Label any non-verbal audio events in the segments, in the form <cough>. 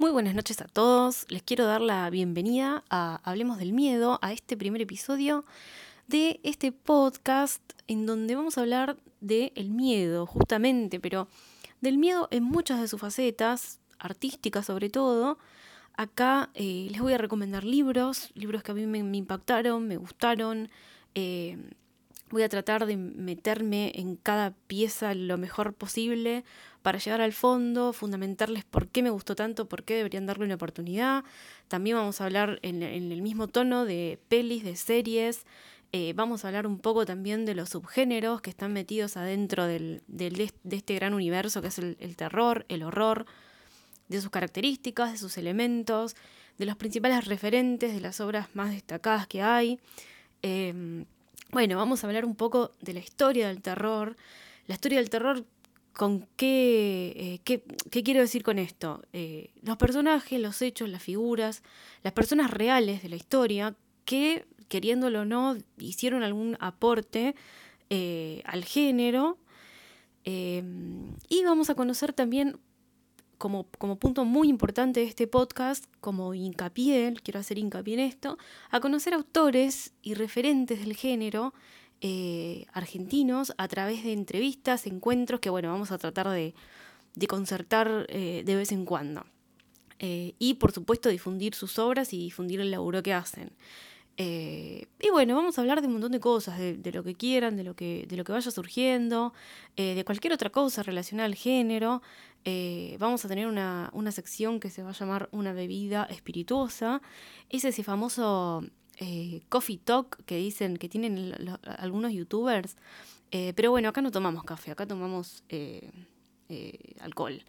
Muy buenas noches a todos. Les quiero dar la bienvenida a Hablemos del Miedo, a este primer episodio de este podcast en donde vamos a hablar del el miedo, justamente, pero del miedo en muchas de sus facetas, artísticas sobre todo. Acá eh, les voy a recomendar libros, libros que a mí me, impactaron, me gustaron. Eh, voy a tratar de meterme en cada pieza lo mejor posible para llegar al fondo, fundamentarles por qué me gustó tanto, por qué deberían darle una oportunidad. También vamos a hablar en, el mismo tono de pelis, de series. Eh, vamos a hablar un poco también de los subgéneros que están metidos adentro del, de este gran universo que es el, terror, el horror, de sus características, de sus elementos, de los principales referentes, de las obras más destacadas que hay. Em, bueno, vamos a hablar un poco de la historia del terror. La historia del terror ¿Con qué, eh, qué, quiero decir con esto? Eh, los personajes, los hechos, las figuras, las personas reales de la historia que, queriéndolo o no, hicieron algún aporte eh, al género. y vamos a conocer también, como, como, punto muy importante de este podcast, como hincapié, quiero hacer hincapié en esto, a conocer autores y referentes del género eh, argentinos a través de entrevistas, encuentros que, bueno, vamos a tratar de, concertar eh, de vez en cuando. Eh, y, por supuesto, difundir sus obras y difundir el laburo que hacen. Y bueno, vamos a hablar de un montón de cosas, de, lo que quieran, de lo que, de lo que vaya surgiendo, de cualquier otra cosa relacionada al género. vamos a tener una, una, sección que se va a llamar Una bebida espirituosa. Es ese famoso eh, coffee talk que dicen que tienen algunos youtubers. Eh, pero bueno, acá no tomamos café, acá tomamos eh, alcohol.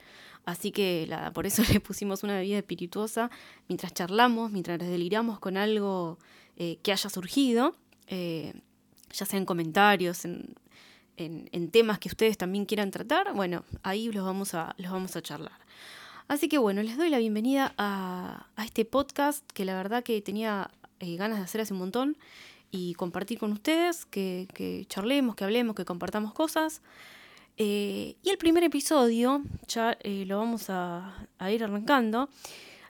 Así que por eso <laughs> le pusimos una bebida espirituosa mientras charlamos, mientras deliramos con algo que haya surgido, ya sea en comentarios, en, temas que ustedes también quieran tratar. Bueno, ahí los vamos a, los vamos a charlar. Así que bueno, les doy la bienvenida a, a este podcast que la verdad que tenía eh, ganas de hacer hace un montón y compartir con ustedes, que, charlemos, que hablemos, que compartamos cosas. Eh, y el primer episodio, ya eh, lo vamos a, ir arrancando,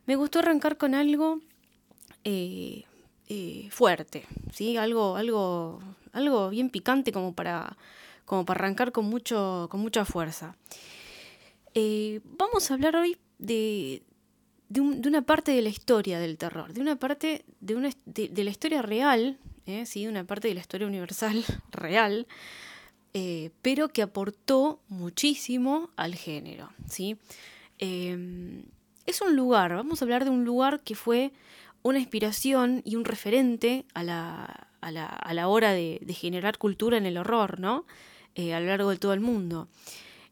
me gustó arrancar con algo fuerte, ¿sí? algo, algo, algo bien picante como para, como para arrancar con, mucho, con mucha fuerza. vamos a hablar hoy de, de, una parte de la historia del terror, de una parte de, una, de, la historia real, ¿eh? ¿sí? una parte de la historia universal <laughs> real, eh, pero que aportó muchísimo al género. ¿sí? Em, es un lugar, vamos a hablar de un lugar que fue una inspiración y un referente a la, a la, a la hora de, generar cultura en el horror, ¿no? Eh, a lo largo de todo el mundo.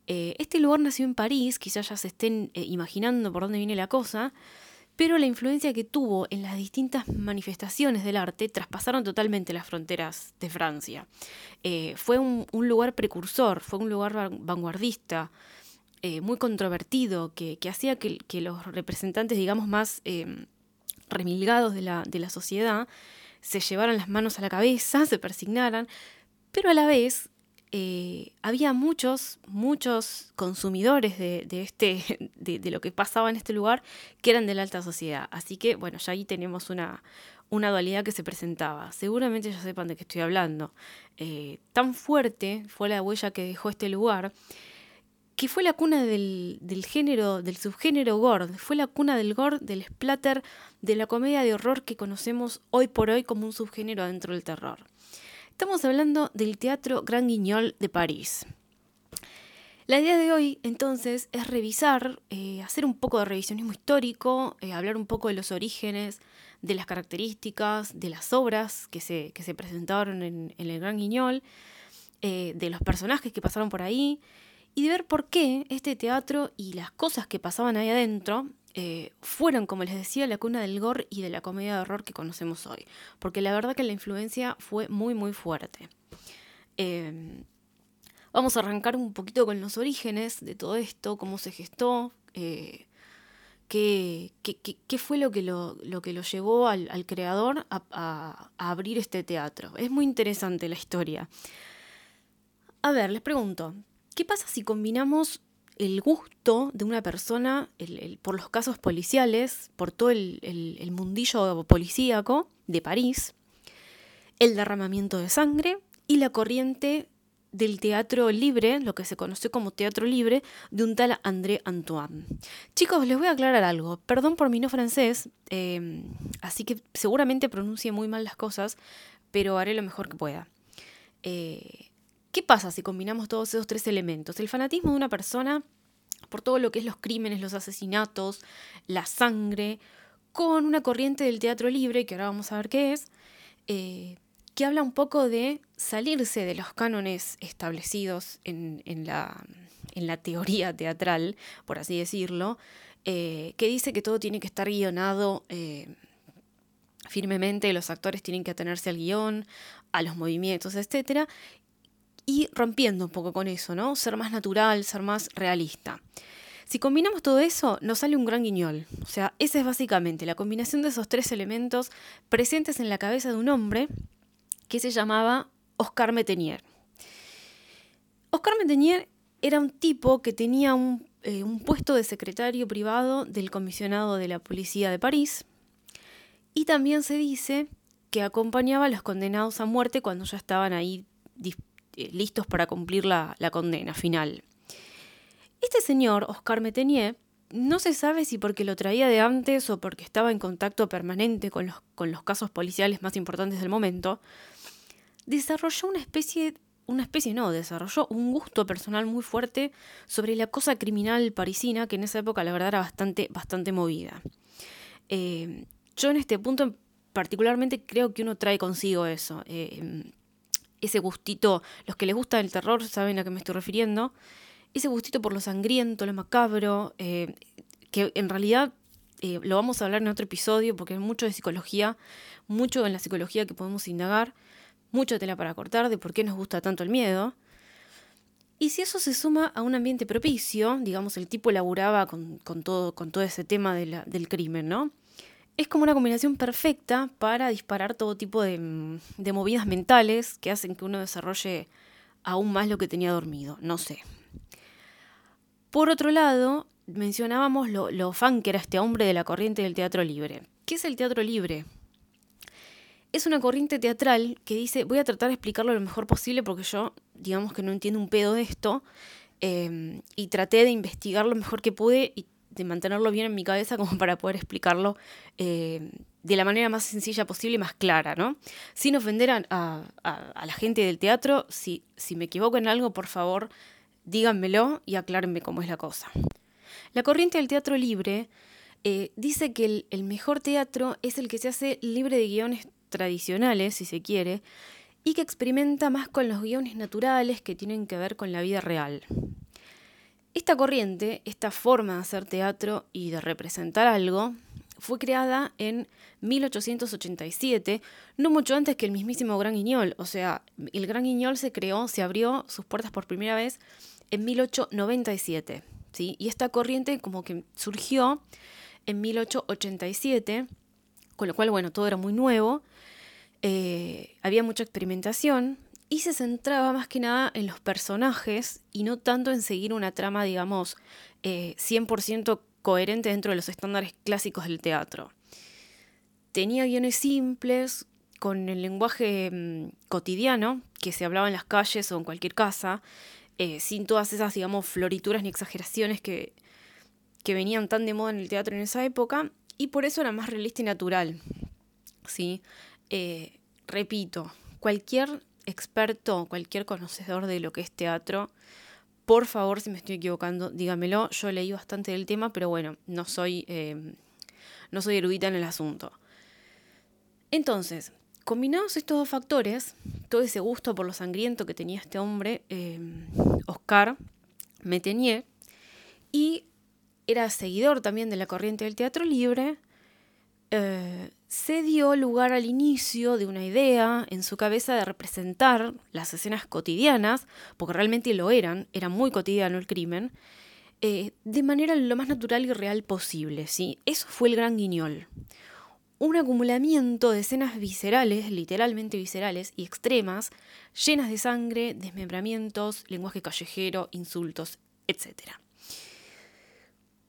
Eh, este lugar nació en París, quizás ya se estén imaginando por dónde viene la cosa, pero la influencia que tuvo en las distintas manifestaciones del arte traspasaron totalmente las fronteras de Francia. Eh, fue un, lugar precursor, fue un lugar vanguardista, muy controvertido, que, hacía que, los representantes, digamos, más remilgados de la, de la sociedad se llevaran las manos a la cabeza, <laughs> se persignaran, pero a la vez eh, había muchos, muchos consumidores de, este, <laughs> de, lo que pasaba en este lugar que eran de la alta sociedad. Así que, bueno, ya ahí tenemos una, una dualidad que se presentaba. Seguramente ya sepan de qué estoy hablando. Eh, tan fuerte fue la huella que dejó este lugar que fue la cuna del, del, género, del subgénero gore, fue la cuna del gore, del splatter, de la comedia de horror que conocemos hoy por hoy como un subgénero dentro del terror. Estamos hablando del Teatro Gran Guignol de París. La idea de hoy, entonces, es revisar, eh, hacer un poco de revisionismo histórico, eh, hablar un poco de los orígenes, de las características, de las obras que se, que se presentaron en, el Gran Guignol, eh, de los personajes que pasaron por ahí, y de ver por qué este teatro y las cosas que pasaban ahí adentro eh, fueron, como les decía, la cuna del gore y de la comedia de horror que conocemos hoy. Porque la verdad que la influencia fue muy, muy fuerte. Em, vamos a arrancar un poquito con los orígenes de todo esto, cómo se gestó, eh, qué, fue lo que lo, que lo llevó al, creador a, abrir este teatro. Es muy interesante la historia. A ver, les pregunto, ¿qué pasa si combinamos el gusto de una persona por los casos policiales, por todo el, mundillo policíaco de París, el derramamiento de sangre y la corriente del teatro libre, lo que se conoció como teatro libre, de un tal André Antoine. Chicos, les voy a aclarar algo. Perdón por mi no francés, em, así que seguramente pronuncie muy mal las cosas, pero haré lo mejor que pueda. Eh, ¿Qué pasa si combinamos todos esos tres elementos? El fanatismo de una persona por todo lo que es los crímenes, los asesinatos, la sangre, con una corriente del teatro libre, que ahora vamos a ver qué es, eh, que habla un poco de salirse de los cánones establecidos en, la, teoría teatral, por así decirlo, eh, que dice que todo tiene que estar guionado eh, firmemente, los actores tienen que atenerse al guion, a los movimientos, etc. Y rompiendo un poco con eso, ¿no? Ser más natural, ser más realista. Si combinamos todo eso, nos sale un gran guiñol. O sea, esa es básicamente la combinación de esos tres elementos presentes en la cabeza de un hombre que se llamaba Oscar Metenier. Oscar Metenier era un tipo que tenía eh, un, puesto de secretario privado del comisionado de la policía de París y también se dice que acompañaba a los condenados a muerte cuando ya estaban ahí listos para cumplir la, condena final. Este señor, Oscar Metenier, no se sabe si porque lo traía de antes o porque estaba en contacto permanente con los, con los casos policiales más importantes del momento, desarrolló una especie, una especie no, desarrolló un gusto personal muy fuerte sobre la cosa criminal parisina, que en esa época la verdad era bastante, bastante movida. Eh, yo en este punto particularmente creo que uno trae consigo eso, eh, ese gustito, los que les gusta el terror saben a qué me estoy refiriendo, ese gustito por lo sangriento, lo macabro, eh, que en realidad lo vamos a hablar en otro episodio porque hay mucho de psicología, mucho en la psicología que podemos indagar, mucha tela para cortar de por qué nos gusta tanto el miedo. Y si eso se suma a un ambiente propicio, digamos, el tipo laburaba con, todo, con todo ese tema del crimen, ¿no? Es como una combinación perfecta para disparar todo tipo de, movidas mentales que hacen que uno desarrolle aún más lo que tenía dormido, no sé. Por otro lado, mencionábamos lo, fan que era este hombre de la corriente del teatro libre. ¿Qué es el teatro libre? es una corriente teatral que dice, voy a tratar de explicarlo lo mejor posible porque yo, digamos que no entiendo un pedo de esto, em, y traté de investigar lo mejor que pude y de mantenerlo bien en mi cabeza como para poder explicarlo em, de la manera más sencilla posible y más clara, ¿no? Sin ofender a, la gente del teatro, si, si me equivoco en algo, por favor, díganmelo y aclárenme cómo es la cosa. La corriente del teatro libre eh, dice que el, mejor teatro es el que se hace libre de guiones tradicionales, si se quiere, y que experimenta más con los guiones naturales que tienen que ver con la vida real. Esta corriente, esta forma de hacer teatro y de representar algo, fue creada en 1887, no mucho antes que el mismísimo Gran Guiñol. O sea, el Gran Guiñol se creó, se abrió sus puertas por primera vez en 1897. ¿sí? Y esta corriente como que surgió en 1887, con lo cual, bueno, todo era muy nuevo. Eh, había mucha experimentación y se centraba más que nada en los personajes y no tanto en seguir una trama, digamos, 100% eh, coherente dentro de los estándares clásicos del teatro. Tenía guiones simples, con el lenguaje mm, cotidiano que se hablaba en las calles o en cualquier casa, eh, sin todas esas, digamos, florituras ni exageraciones que, que venían tan de moda en el teatro en esa época, y por eso era más realista y natural. ¿sí? Eh, repito, cualquier experto, cualquier conocedor de lo que es teatro, por favor, si me estoy equivocando, dígamelo. Yo leí bastante del tema, pero bueno, no soy, eh, no soy erudita en el asunto. Entonces, combinados estos dos factores, todo ese gusto por lo sangriento que tenía este hombre, eh, Oscar Metenier, y era seguidor también de la corriente del teatro libre, eh, se dio lugar al inicio de una idea en su cabeza de representar las escenas cotidianas, porque realmente lo eran, era muy cotidiano el crimen, eh, de manera lo más natural y real posible. ¿sí? Eso fue el gran guiñol. Un acumulamiento de escenas viscerales, literalmente viscerales y extremas, llenas de sangre, desmembramientos, lenguaje callejero, insultos, etc.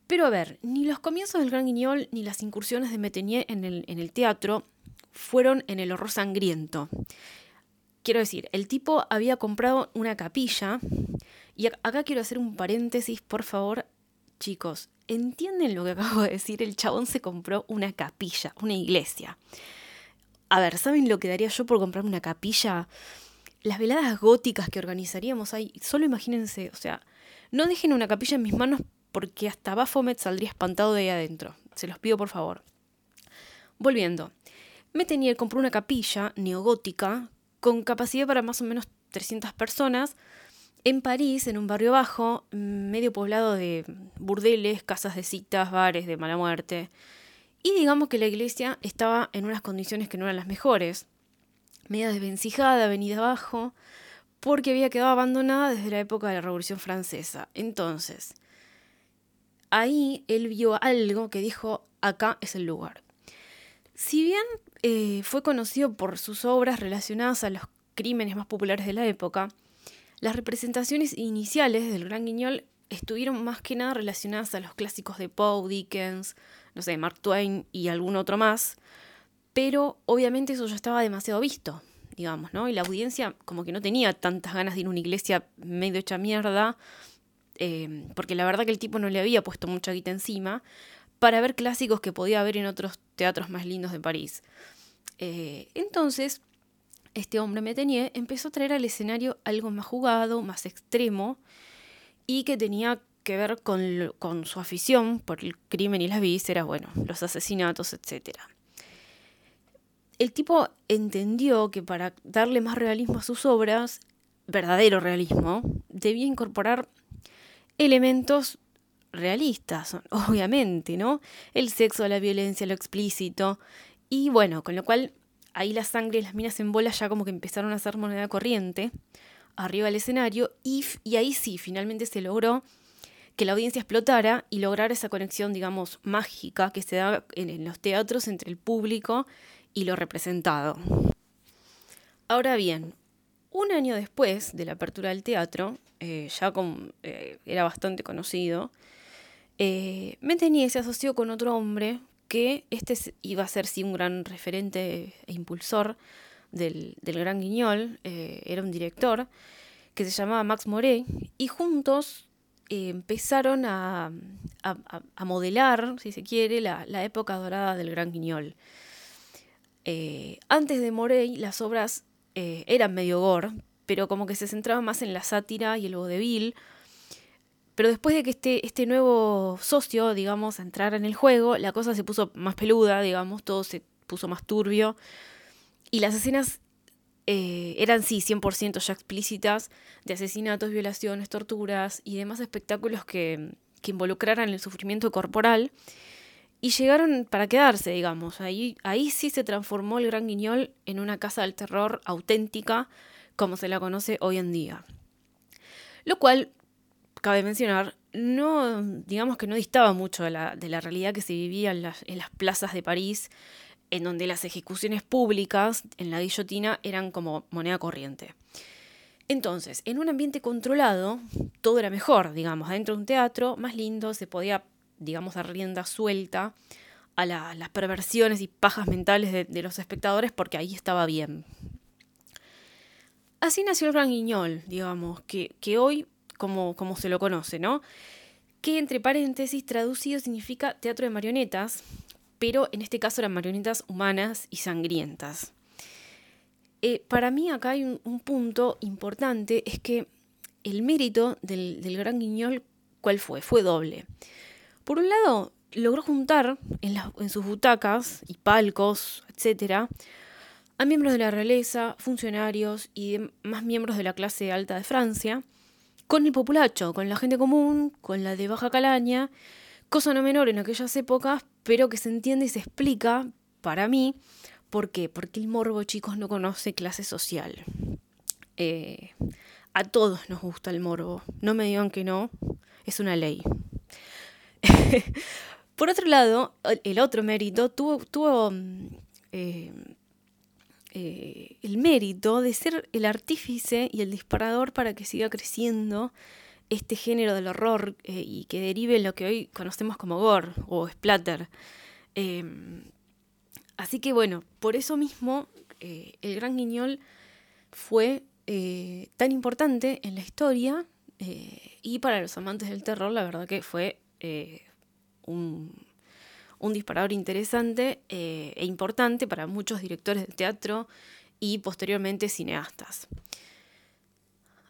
Pero a ver, ni los comienzos del Gran Guignol ni las incursiones de Metenier en el, en el teatro fueron en el horror sangriento. Quiero decir, el tipo había comprado una capilla y acá quiero hacer un paréntesis, por favor, chicos, ¿entienden lo que acabo de decir? El chabón se compró una capilla, una iglesia. A ver, ¿saben lo que daría yo por comprarme una capilla? Las veladas góticas que organizaríamos ahí, solo imagínense, o sea, no dejen una capilla en mis manos porque hasta Baphomet saldría espantado de ahí adentro. Se los pido por favor. Volviendo. Metenier compró una capilla neogótica con capacidad para más o menos 300 personas en París, en un barrio bajo, medio poblado de burdeles, casas de citas, bares de mala muerte. Y digamos que la iglesia estaba en unas condiciones que no eran las mejores. Media desvencijada, venida abajo, porque había quedado abandonada desde la época de la Revolución Francesa. Entonces, ahí él vio algo que dijo, acá es el lugar. Si bien eh, fue conocido por sus obras relacionadas a los crímenes más populares de la época, las representaciones iniciales del Gran Guiñol estuvieron más que nada relacionadas a los clásicos de Poe, Dickens, no sé, Mark Twain y algún otro más, pero obviamente eso ya estaba demasiado visto, digamos, ¿no? Y la audiencia como que no tenía tantas ganas de ir a una iglesia medio hecha mierda, eh, porque la verdad que el tipo no le había puesto mucha guita encima, para ver clásicos que podía ver en otros teatros más lindos de París. Eh, entonces, este hombre Metenier empezó a traer al escenario algo más jugado, más extremo, y que tenía que ver con, con su afición por el crimen y las vísceras, bueno, los asesinatos, etc. El tipo entendió que para darle más realismo a sus obras, verdadero realismo, debía incorporar elementos realistas, <laughs> obviamente, ¿no? El sexo, la violencia, lo explícito. Y bueno, con lo cual ahí la sangre y las minas en bola ya como que empezaron a ser moneda corriente arriba del escenario y, y ahí sí, finalmente se logró que la audiencia explotara y lograr esa conexión, digamos, mágica que se da en, los teatros entre el público y lo representado. Ahora bien, un año después de la apertura del teatro, eh, ya eh, era bastante conocido, eh, se asoció con otro hombre que este iba a ser sí un gran referente e impulsor del, Gran Guiñol, eh, era un director que se llamaba Max Moret, y juntos empezaron a, modelar, si se quiere, la, época dorada del Gran Guiñol. Antes de Moret, las obras eran medio gore, pero como que se centraban más en la sátira y el vodevil, pero después de que este, este nuevo socio, digamos, entrara en el juego, la cosa se puso más peluda, digamos, todo se puso más turbio. Y las escenas eh, eran, sí, 100% ya explícitas de asesinatos, violaciones, torturas y demás espectáculos que, que involucraran el sufrimiento corporal. Y llegaron para quedarse, digamos. Ahí, ahí sí se transformó el Gran Guiñol en una casa del terror auténtica, como se la conoce hoy en día. Lo cual cabe mencionar, no, digamos que no distaba mucho de la, realidad que se vivía en las, plazas de París, en donde las ejecuciones públicas en la guillotina eran como moneda corriente. Entonces, en un ambiente controlado, todo era mejor, digamos, adentro de un teatro, más lindo, se podía, digamos, dar rienda suelta a las perversiones y pajas mentales de, los espectadores porque ahí estaba bien. Así nació el Gran Guiñol, digamos, que, que hoy como, se lo conoce, ¿no? Que entre paréntesis traducido significa teatro de marionetas, pero en este caso eran marionetas humanas y sangrientas. Eh, para mí acá hay un, punto importante, es que el mérito del, Gran Guiñol, ¿cuál fue? Fue doble. Por un lado, logró juntar en, sus butacas y palcos, etcétera, a miembros de la realeza, funcionarios y más miembros de la clase alta de Francia, con el populacho, con la gente común, con la de baja calaña, cosa no menor en aquellas épocas, pero que se entiende y se explica para mí. ¿Por qué? Porque el morbo, chicos, no conoce clase social. Eh, a todos nos gusta el morbo. No me digan que no, es una ley. <laughs> Por otro lado, el otro mérito tuvo, tuvo eh, eh, el mérito de ser el artífice y el disparador para que siga creciendo este género del horror eh, y que derive en lo que hoy conocemos como gore o splatter. Em, así que bueno, por eso mismo el Gran Guiñol fue tan importante en la historia y para los amantes del terror la verdad que fue un, un, disparador interesante e importante para muchos directores de teatro y posteriormente cineastas.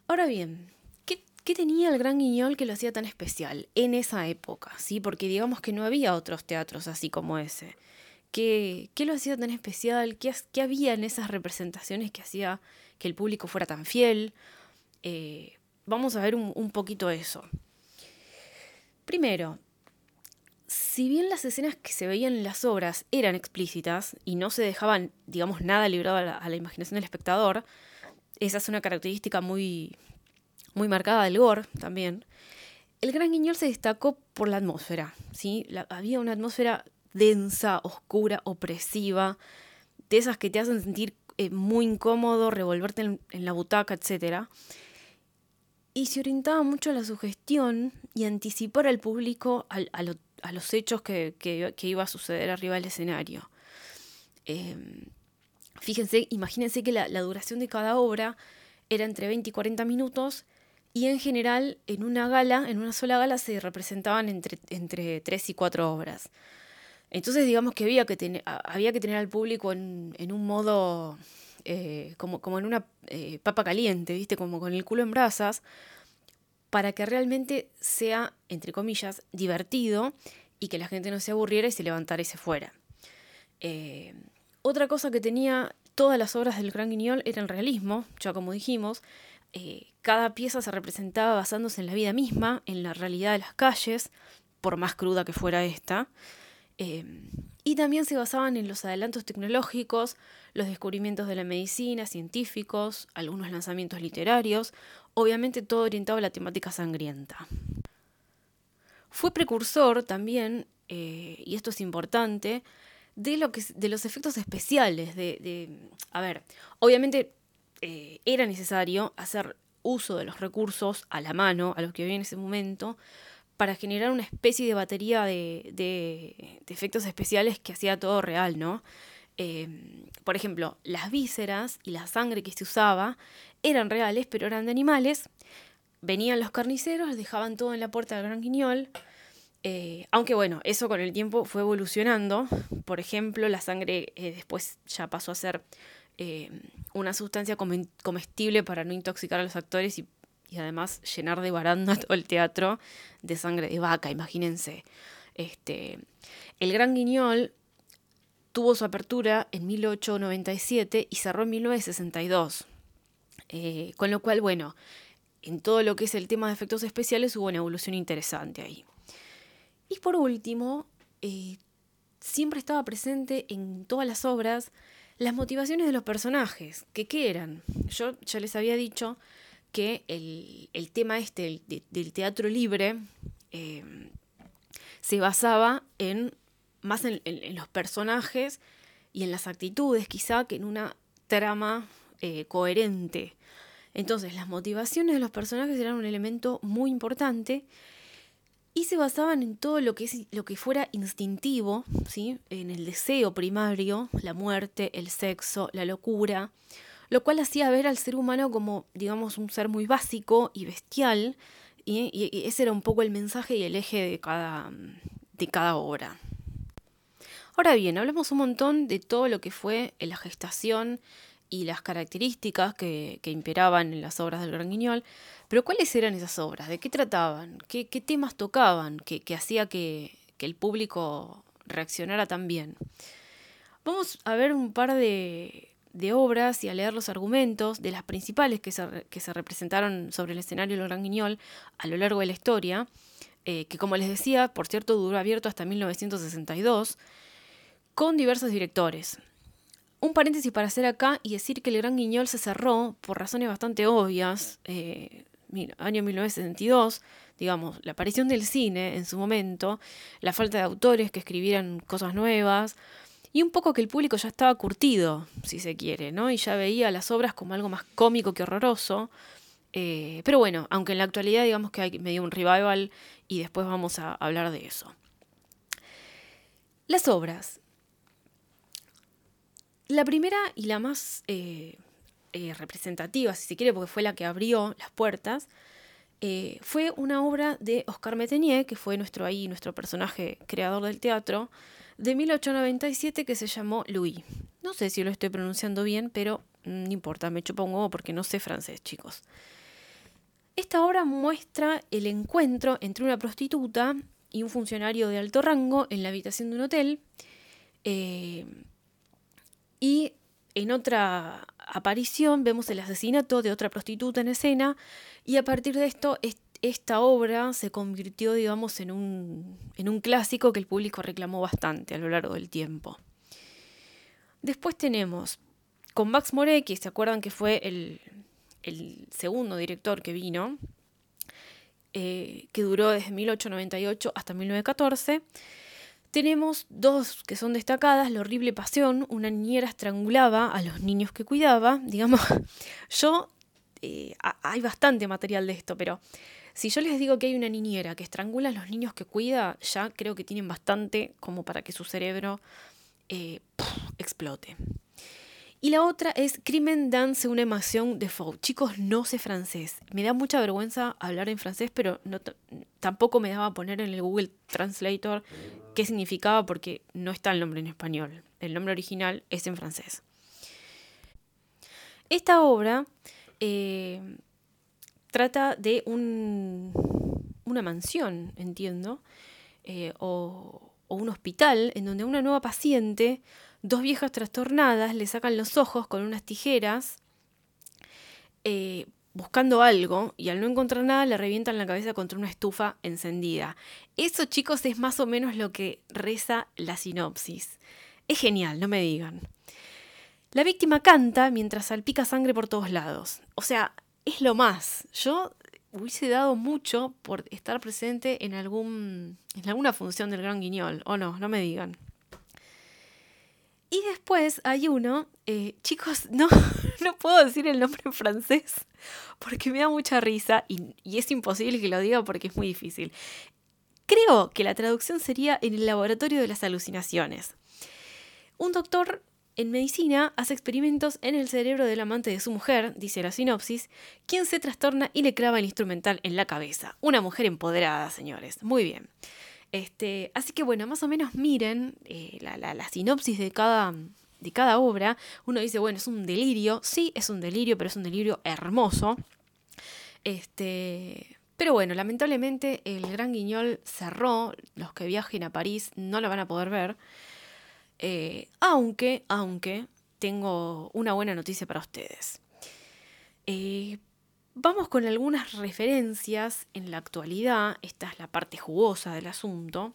Ahora bien, ¿Qué tenía el Gran Guiñol que lo hacía tan especial en esa época? ¿sí? Porque digamos que no había otros teatros así como ese. ¿Qué, qué lo hacía tan especial? ¿Qué, ¿Qué, había en esas representaciones que hacía que el público fuera tan fiel? Eh, vamos a ver un, un poquito eso. Primero, si bien las escenas que se veían en las obras eran explícitas y no se dejaban, digamos, nada librado a la, imaginación del espectador, esa es una característica muy, muy marcada del gore también, el Gran Guiñol se destacó por la atmósfera. ¿sí? había una atmósfera densa, oscura, opresiva, de esas que te hacen sentir eh, muy incómodo, revolverte en, la butaca, etc. Y se orientaba mucho a la sugestión y anticipar al público a, los hechos que, iba a suceder arriba del escenario. Em, fíjense, imagínense que la, duración de cada obra era entre 20 y 40 minutos y en general, en una gala, en una sola gala, se representaban entre, entre tres y cuatro obras. Entonces, digamos que había que, había que tener al público en, un modo, eh, como, como en una eh, papa caliente, ¿viste? Como con el culo en brasas, para que realmente sea, entre comillas, divertido y que la gente no se aburriera y se levantara y se fuera. Eh, otra cosa que tenía todas las obras del Gran Guignol era el realismo, ya como dijimos, cada pieza se representaba basándose en la vida misma, en la realidad de las calles, por más cruda que fuera esta. Y también se basaban en los adelantos tecnológicos, los descubrimientos de la medicina, científicos, algunos lanzamientos literarios, obviamente todo orientado a la temática sangrienta. Fue precursor también, eh, y esto es importante, de, lo que, de los efectos especiales. De, de, a ver, obviamente eh, era necesario hacer uso de los recursos a la mano, a los que había en ese momento, para generar una especie de batería de, efectos especiales que hacía todo real, ¿no? Em, por ejemplo, las vísceras y la sangre que se usaba eran reales, pero eran de animales. Venían los carniceros, dejaban todo en la puerta del Gran Quiñol. Eh, aunque bueno, eso con el tiempo fue evolucionando. Por ejemplo, la sangre eh, después ya pasó a ser eh, una sustancia comestible para no intoxicar a los actores y, además llenar de baranda <laughs> todo el teatro de sangre de vaca, imagínense. Este, el Gran Guiñol tuvo su apertura en 1897 y cerró en 1962. Eh, con lo cual, bueno, en todo lo que es el tema de efectos especiales hubo una evolución interesante ahí. Y por último, eh, siempre estaba presente en todas las obras las motivaciones de los personajes, que qué eran. Yo ya les había dicho que el, tema este del, teatro libre eh, se basaba en más en, los personajes y en las actitudes quizá que en una trama eh, coherente. Entonces las motivaciones de los personajes eran un elemento muy importante y se basaban en todo lo que, es, lo que fuera instintivo, ¿sí? en el deseo primario, la muerte, el sexo, la locura, lo cual hacía ver al ser humano como, digamos, un ser muy básico y bestial, y, ese era un poco el mensaje y el eje de cada, de cada obra. Ahora bien, hablamos un montón de todo lo que fue la gestación y las características que, imperaban en las obras del Gran Guiñol, pero ¿cuáles eran esas obras? ¿De qué trataban? ¿Qué, temas tocaban que, hacía que, el público reaccionara tan bien? Vamos a ver un par de, obras y a leer los argumentos de las principales que se, representaron sobre el escenario del Gran Guiñol a lo largo de la historia, eh, que como les decía, por cierto, duró abierto hasta 1962, con diversos directores. Un paréntesis para hacer acá y decir que el Gran Guiñol se cerró por razones bastante obvias. Eh, año 1962, digamos, la aparición del cine en su momento, la falta de autores que escribieran cosas nuevas y un poco que el público ya estaba curtido, si se quiere, ¿no? Y ya veía las obras como algo más cómico que horroroso. Eh, pero bueno, aunque en la actualidad digamos que hay medio un revival y después vamos a hablar de eso. Las obras. La primera y la más eh, eh, representativa, si se quiere, porque fue la que abrió las puertas, fue una obra de Oscar Metenier, que fue nuestro ahí, nuestro personaje creador del teatro, de 1897 que se llamó Louis. No sé si lo estoy pronunciando bien, pero no importa, me chupa un huevo porque no sé francés, chicos. Esta obra muestra el encuentro entre una prostituta y un funcionario de alto rango en la habitación de un hotel. Eh, y en otra aparición vemos el asesinato de otra prostituta en escena y a partir de esto esta obra se convirtió, digamos, en un, en un clásico que el público reclamó bastante a lo largo del tiempo. Después tenemos con Max Moret, que se acuerdan que fue el, el segundo director que vino, eh, que duró desde 1898 hasta 1914. Tenemos dos que son destacadas, La horrible pasión, una niñera estrangulaba a los niños que cuidaba, digamos, <laughs> yo, eh, hay bastante material de esto, pero si yo les digo que hay una niñera que estrangula a los niños que cuida, ya creo que tienen bastante como para que su cerebro eh, explote. Y la otra es Crimen dance una emoción de Faux. Chicos, no sé francés. Me da mucha vergüenza hablar en francés, pero tampoco me daba poner en el Google Translator qué significaba porque no está el nombre en español. El nombre original es en francés. Esta obra eh, trata de un, una mansión, entiendo, eh, o, un hospital en donde una nueva paciente Dos viejas trastornadas le sacan los ojos con unas tijeras eh, buscando algo y al no encontrar nada le revientan la cabeza contra una estufa encendida. Eso chicos es más o menos lo que reza la sinopsis. Es genial, no me digan. La víctima canta mientras salpica sangre por todos lados. O sea, es lo más. Yo hubiese dado mucho por estar presente en, algún, en alguna función del Gran Guiñol. O no, no me digan. Y después hay uno, eh, chicos, <laughs> no, no puedo decir el nombre en francés porque me da mucha risa y, y es imposible que lo diga porque es muy difícil. Creo que la traducción sería en el laboratorio de las alucinaciones. Un doctor en medicina hace experimentos en el cerebro del amante de su mujer, dice la sinopsis, quien se trastorna y le clava el instrumental en la cabeza. Una mujer empoderada, señores. Muy bien. Este, así que bueno, más o menos miren eh, la, sinopsis de cada, de cada obra. Uno dice, bueno, es un delirio. Sí, es un delirio, pero es un delirio hermoso. Este, pero bueno, lamentablemente el Gran Guiñol cerró. Los que viajen a París no lo van a poder ver. Eh, aunque, aunque, tengo una buena noticia para ustedes. Eh, Vamos con algunas referencias en la actualidad, esta es la parte jugosa del asunto,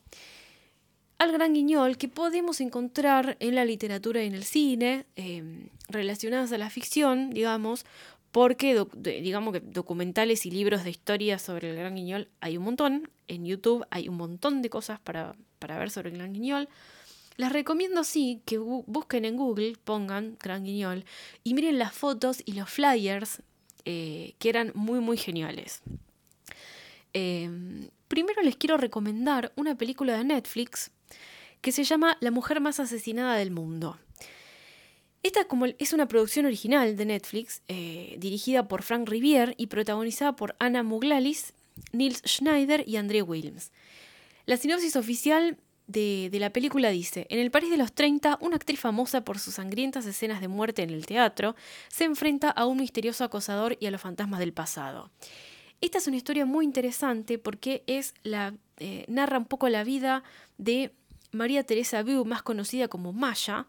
al gran guiñol que podemos encontrar en la literatura y en el cine, em, relacionadas a la ficción, digamos, porque digamos que documentales y libros de historia sobre el gran guiñol hay un montón, en YouTube hay un montón de cosas para, para ver sobre el gran guiñol. Les recomiendo sí que busquen en Google, pongan Gran Guiñol y miren las fotos y los flyers eh, que eran muy, muy geniales. Em, primero les quiero recomendar una película de Netflix que se llama La mujer más asesinada del mundo. Esta como es una producción original de Netflix, eh, dirigida por Frank Rivière y protagonizada por Anna Muglalis, Nils Schneider y André Williams. La sinopsis oficial de, la película dice, en el París de los 30, una actriz famosa por sus sangrientas escenas de muerte en el teatro se enfrenta a un misterioso acosador y a los fantasmas del pasado. Esta es una historia muy interesante porque es la, eh, narra un poco la vida de María Teresa Biu, más conocida como Maya,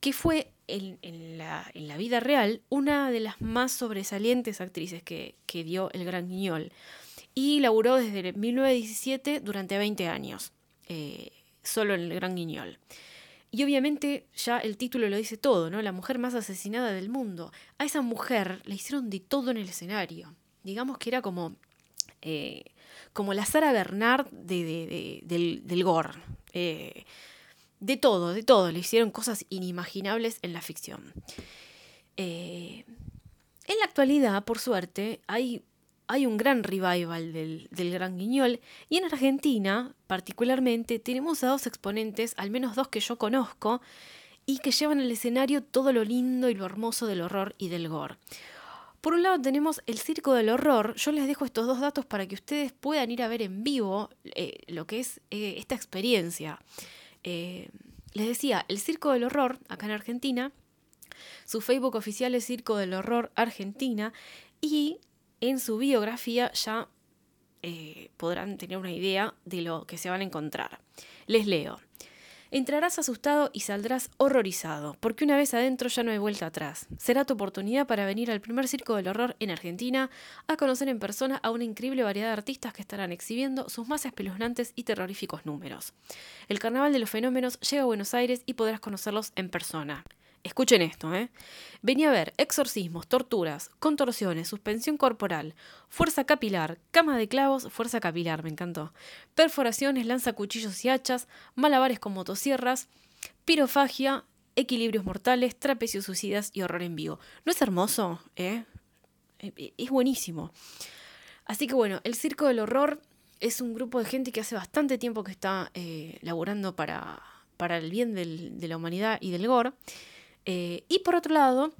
que fue en, la, vida real una de las más sobresalientes actrices que, dio el Gran Guiñol y laburó desde 1917 durante 20 años. Eh, solo en el Gran Guiñol. Y obviamente ya el título lo dice todo, ¿no? La mujer más asesinada del mundo. A esa mujer le hicieron de todo en el escenario. Digamos que era como, eh, como la Sara Bernard de, del, del, gore. Eh, de todo, de todo. Le hicieron cosas inimaginables en la ficción. Eh, en la actualidad, por suerte, hay, hay un gran revival del, Gran Guiñol y en Argentina, particularmente, tenemos a dos exponentes, al menos dos que yo conozco, y que llevan al escenario todo lo lindo y lo hermoso del horror y del gore. Por un lado tenemos el Circo del Horror. Yo les dejo estos dos datos para que ustedes puedan ir a ver en vivo eh, lo que es eh, esta experiencia. Eh, les decía, el Circo del Horror, acá en Argentina, su Facebook oficial es Circo del Horror Argentina y en su biografía ya podrán tener una idea de lo que se van a encontrar. Les leo. Entrarás asustado y saldrás horrorizado, porque una vez adentro ya no hay vuelta atrás. Será tu oportunidad para venir al primer circo del horror en Argentina, a conocer en persona a una increíble variedad de artistas que estarán exhibiendo sus más espeluznantes y terroríficos números. El Carnaval de los Fenómenos llega a Buenos Aires y podrás conocerlos en persona. Escuchen esto, ¿eh? Venía a ver exorcismos, torturas, contorsiones, suspensión corporal, fuerza capilar, cama de clavos, fuerza capilar, me encantó. Perforaciones, lanzacuchillos y hachas, malabares con motosierras, pirofagia, equilibrios mortales, trapecios suicidas y horror en vivo. ¿No es hermoso? ¿Eh? eh, eh es buenísimo. Así que bueno, el Circo del Horror es un grupo de gente que hace bastante tiempo que está eh, laborando para, para el bien de la humanidad y del gore. Eh, y por otro lado,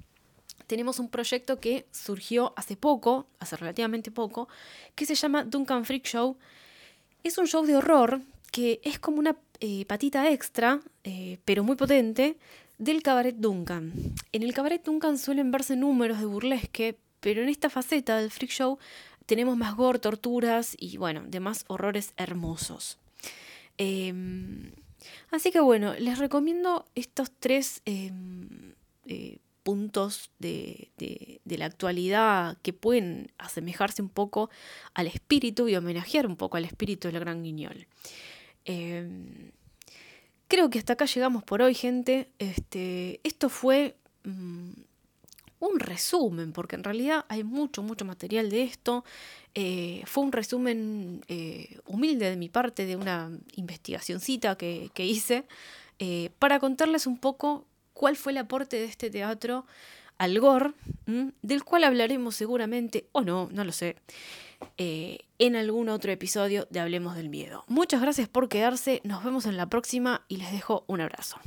tenemos un proyecto que surgió hace poco, hace relativamente poco, que se llama Duncan Freak Show. Es un show de horror que es como una eh, patita extra, eh, pero muy potente, del cabaret Duncan. En el cabaret Duncan suelen verse números de burlesque, pero en esta faceta del Freak Show tenemos más gore, torturas y, bueno, demás horrores hermosos. Em, Así que bueno, les recomiendo estos tres em, eh, puntos de, la actualidad que pueden asemejarse un poco al espíritu y homenajear un poco al espíritu del gran guiñol. Em, creo que hasta acá llegamos por hoy, gente. Este, esto fue mm, un resumen, porque en realidad hay mucho, mucho material de esto. Eh, fue un resumen eh, humilde de mi parte de una investigacioncita que, hice eh, para contarles un poco cuál fue el aporte de este teatro al gore, del cual hablaremos seguramente, o no, no lo sé, en algún otro episodio de Hablemos del Miedo. Muchas gracias por quedarse, nos vemos en la próxima y les dejo un abrazo.